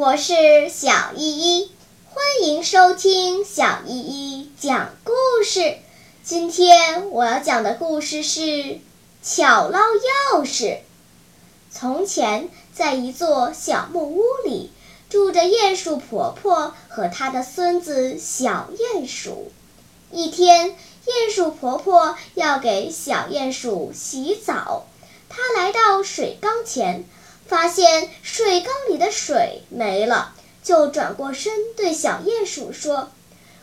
我是小依依，欢迎收听小依依讲故事。今天我要讲的故事是巧捞钥匙。从前，在一座小木屋里，住着鼹鼠婆婆和她的孙子小鼹鼠。一天，鼹鼠婆婆要给小鼹鼠洗澡，她来到水缸前。发现水缸里的水没了。就转过身对小鼹鼠说：“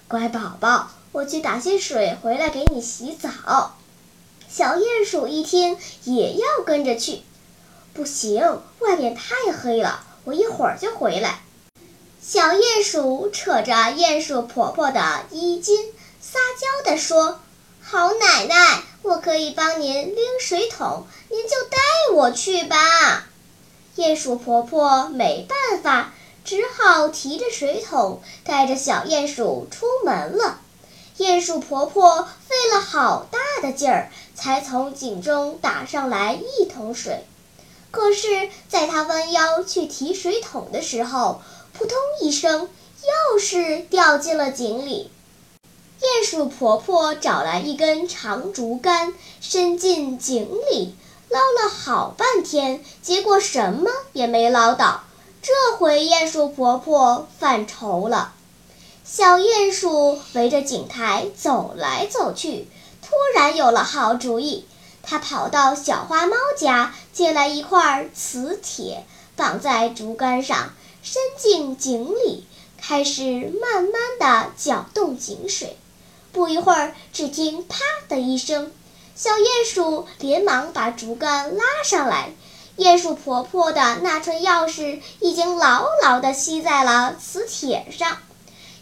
乖宝宝，我去打些水回来给你洗澡。”小鼹鼠一听，也要跟着去。不行，外面太黑了，我一会儿就回来。小鼹鼠扯着鼹鼠婆婆的衣襟，撒娇地说：“好奶奶，我可以帮您拎水桶，您就带我去吧。”鼹鼠婆婆没办法。只好提着水桶，带着小鼹鼠出门了。鼹鼠婆婆费了好大的劲儿，才从井中打上来一桶水。可是，在她弯腰去提水桶的时候，扑通一声，又是掉进了井里。鼹鼠婆婆找来一根长竹竿，伸进井里捞了好半天，结果什么也没捞到。这回鼹鼠婆婆犯愁了。小鼹鼠围着井台走来走去，突然有了好主意。它跑到小花猫家，借来一块磁铁，绑在竹竿上，伸进井里，开始慢慢地搅动井水。不一会儿，只听“啪”的一声，小鼹鼠连忙把竹竿拉上来。鼹鼠婆婆的那串钥匙已经牢牢地吸在了磁铁上，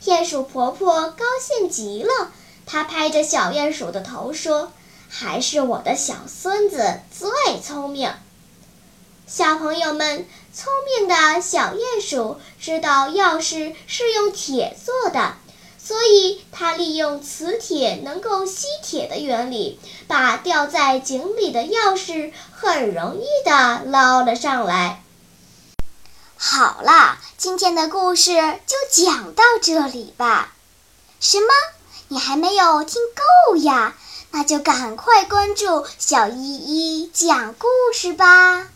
鼹鼠婆婆高兴极了，她拍着小鼹鼠的头说：“还是我的小孙子最聪明。”小朋友们，聪明的小鼹鼠知道钥匙是用铁做的。所以，它利用磁铁能够吸铁的原理，把掉在井里的钥匙很容易地捞了上来。好啦，今天的故事就讲到这里吧。什么？你还没有听够呀？那就赶快关注小依依讲故事吧。